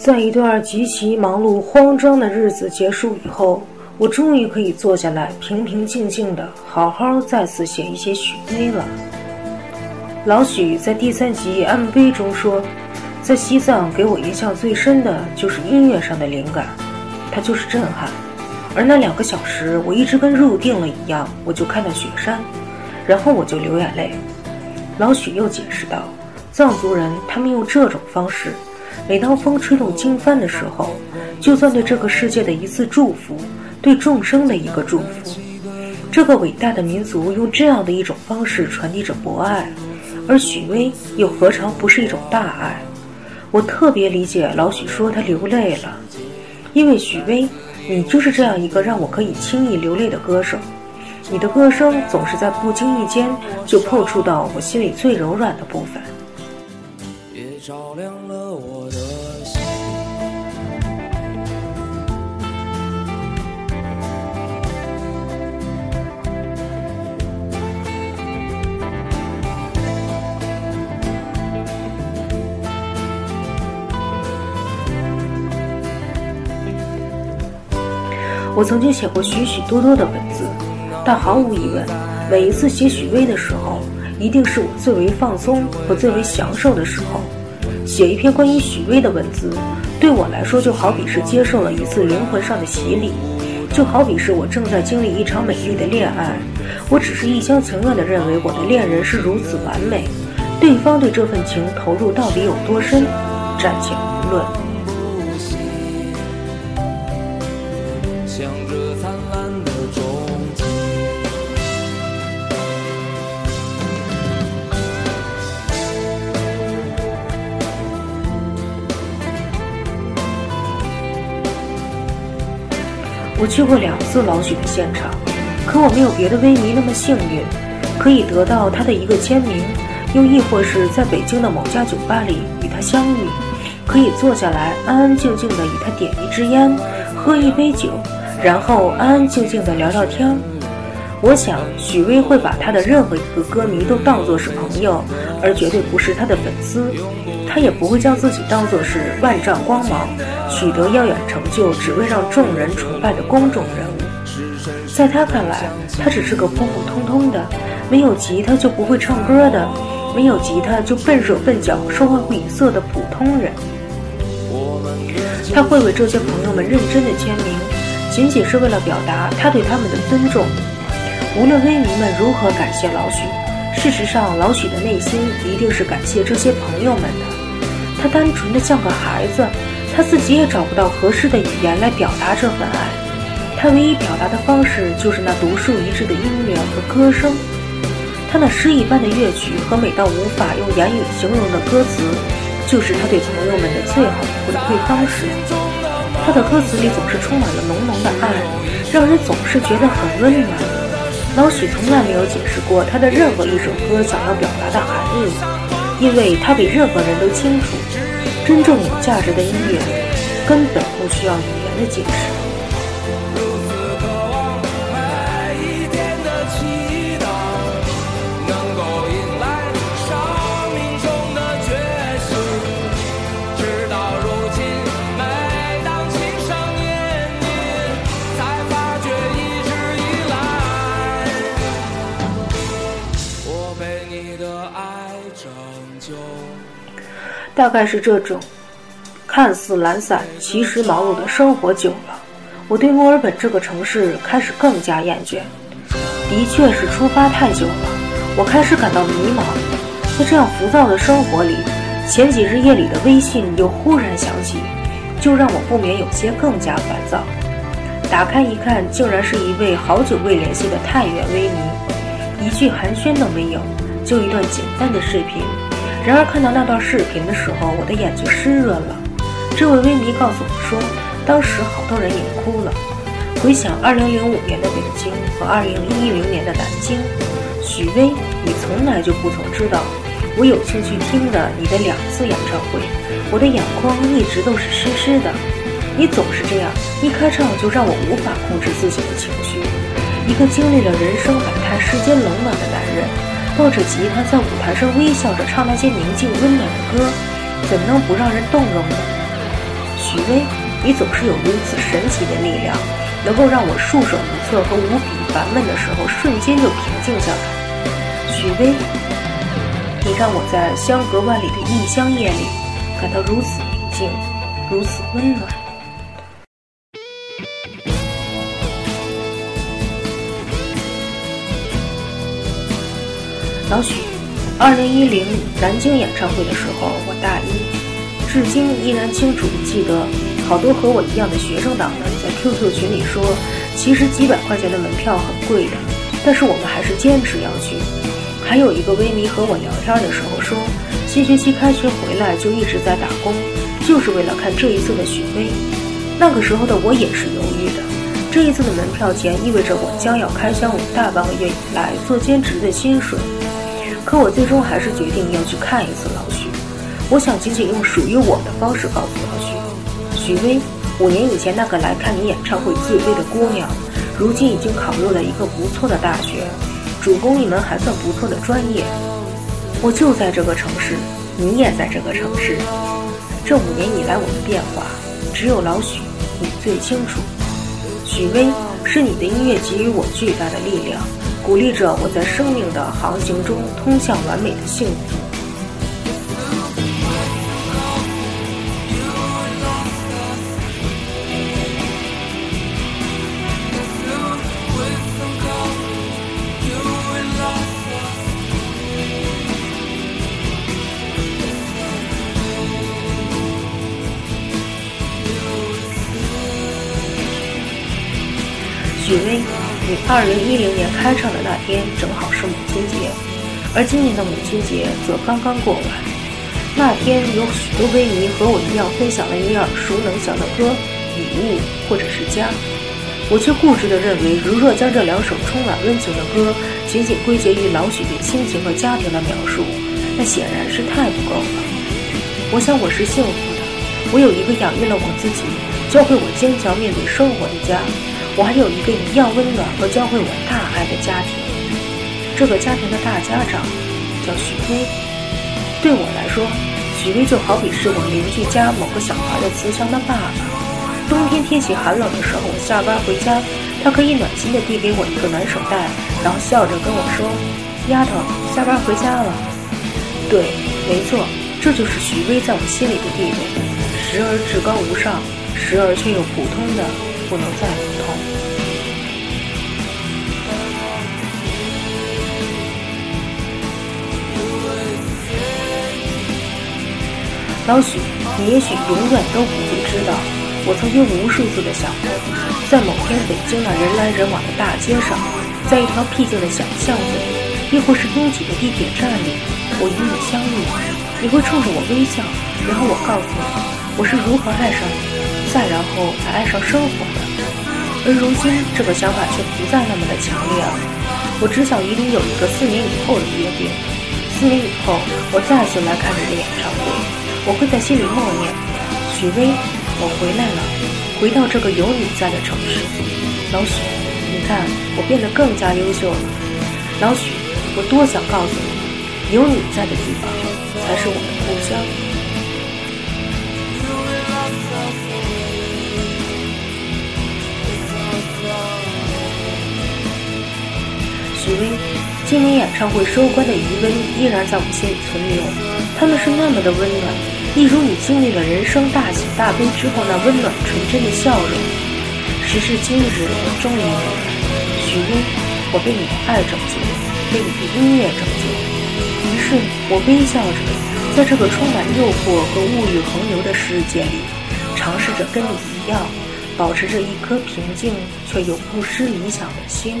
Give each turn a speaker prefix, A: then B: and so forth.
A: 在一段极其忙碌、慌张的日子结束以后，我终于可以坐下来，平平静静的好好再次写一些许巍了。老许在第三集 MV 中说，在西藏给我印象最深的就是音乐上的灵感，它就是震撼。而那两个小时，我一直跟入定了一样，我就看到雪山，然后我就流眼泪。老许又解释道，藏族人他们用这种方式。每当风吹动经幡的时候，就算对这个世界的一次祝福，对众生的一个祝福。这个伟大的民族用这样的一种方式传递着博爱，而许巍又何尝不是一种大爱？我特别理解老许说他流泪了，因为许巍，你就是这样一个让我可以轻易流泪的歌手。你的歌声总是在不经意间就碰触到我心里最柔软的部分。照亮我曾经写过许许多多的文字，但毫无疑问，每一次写许巍的时候，一定是我最为放松和最为享受的时候。写一篇关于许巍的文字，对我来说就好比是接受了一次灵魂上的洗礼，就好比是我正在经历一场美丽的恋爱。我只是一厢情愿地认为我的恋人是如此完美，对方对这份情投入到底有多深，暂且无论。我去过两次老许的现场，可我没有别的威迷那么幸运，可以得到他的一个签名，又亦或是在北京的某家酒吧里与他相遇，可以坐下来安安静静的与他点一支烟，喝一杯酒，然后安安静静的聊聊天。我想许巍会把他的任何一个歌迷都当作是朋友，而绝对不是他的粉丝。他也不会将自己当作是万丈光芒，取得耀眼成就，只为让众人崇拜的公众人物。在他看来，他只是个普普通通的，没有吉他就不会唱歌的，没有吉他就笨手笨脚、说话不语塞的普通人。他会为这些朋友们认真的签名，仅仅是为了表达他对他们的尊重。无论威迷们如何感谢老许，事实上，老许的内心一定是感谢这些朋友们的。他单纯的像个孩子，他自己也找不到合适的语言来表达这份爱。他唯一表达的方式就是那独树一帜的音乐和歌声。他那诗一般的乐曲和美到无法用言语形容的歌词，就是他对朋友们的最好回馈方式。他的歌词里总是充满了浓浓的爱，让人总是觉得很温暖。老许从来没有解释过他的任何一首歌想要表达的含义。因为他比任何人都清楚，真正有价值的音乐根本不需要语言的解释。大概是这种看似懒散，其实忙碌的生活久了，我对墨尔本这个城市开始更加厌倦。的确是出发太久了，我开始感到迷茫。在这样浮躁的生活里，前几日夜里的微信又忽然响起，就让我不免有些更加烦躁。打开一看，竟然是一位好久未联系的太原微迷，一句寒暄都没有，就一段简单的视频。然而看到那段视频的时候，我的眼睛湿润了。这位微迷告诉我说，当时好多人也哭了。回想2005年的北京和2010年的南京，许巍，你从来就不曾知道，我有幸去听的你的两次演唱会，我的眼眶一直都是湿湿的。你总是这样，一开唱就让我无法控制自己的情绪。一个经历了人生百态、世间冷暖的男人。抱着吉他在舞台上微笑着唱那些宁静温暖的歌，怎能不让人动容呢？许巍，你总是有如此神奇的力量，能够让我束手无策和无比烦闷的时候瞬间就平静下来。许巍，你让我在相隔万里的异乡夜里感到如此宁静，如此温暖。老许，二零一零南京演唱会的时候，我大一。至今依然清楚地记得，好多和我一样的学生党们在 QQ 群里说，其实几百块钱的门票很贵的，但是我们还是坚持要去。还有一个微迷和我聊天的时候说，新学期开学回来就一直在打工，就是为了看这一次的许巍。那个时候的我也是犹豫的，这一次的门票钱意味着我将要开销我大半个月以来做兼职的薪水，可我最终还是决定要去看一次老许。我想仅仅用属于我的方式告诉老许，许巍，五年以前那个来看你演唱会自卑的姑娘，如今已经考入了一个不错的大学，主攻一门还算不错的专业。我就在这个城市，你也在这个城市。这五年以来我的变化，只有老许你最清楚。许巍，是你的音乐给予我巨大的力量，鼓励着我在生命的航行中通向完美的幸福。许巍，你二零一零年开唱的那天正好是母亲节，而今年的母亲节则刚刚过完。那天有许多维尼和我一样分享了你耳熟能详的歌《礼物》或者是《家》，我却固执地认为，如若将这两首充满温情的歌仅仅归结于老许对亲情和家庭的描述，那显然是太不够了。我想我是幸福的，我有一个养育了我自己、教会我坚强面对生活的家。我还有一个一样温暖和教会我大爱的家庭，这个家庭的大家长叫许巍。对我来说，许巍就好比是我邻居家某个小孩的慈祥的爸爸。冬天天气寒冷的时候，我下班回家，他可以暖心地递给我一个暖手袋，然后笑着跟我说：“丫头，下班回家了。”对，没错，这就是许巍在我心里的地位，时而至高无上，时而却又普通的。不能再普通。老许，你也许永远都不会知道，我曾经无数次的想过，在某天北京那人来人往的大街上，在一条僻静的小巷子里，亦或是拥挤的地铁站里，我与你相遇，你会冲着我微笑，然后我告诉你，我是如何爱上你，再然后才爱上生活的。而如今，这个想法却不再那么的强烈了。我只想与你有一个四年以后的约定。四年以后，我再次来看你的演唱会，我会在心里默念：许巍，我回来了，回到这个有你在的城市。老许，你看，我变得更加优秀了。老许，我多想告诉你，有你在的地方，才是我的故乡。徐巍，今年演唱会收官的余温依然在我心里存留，他们是那么的温暖，一如你经历了人生大喜大悲之后那温暖纯真的笑容。时至今日，终于明白，许巍，我被你的爱拯救，被你的音乐拯救。于是我微笑着，在这个充满诱惑和物欲横流的世界里，尝试着跟你一样，保持着一颗平静却又不失理想的心。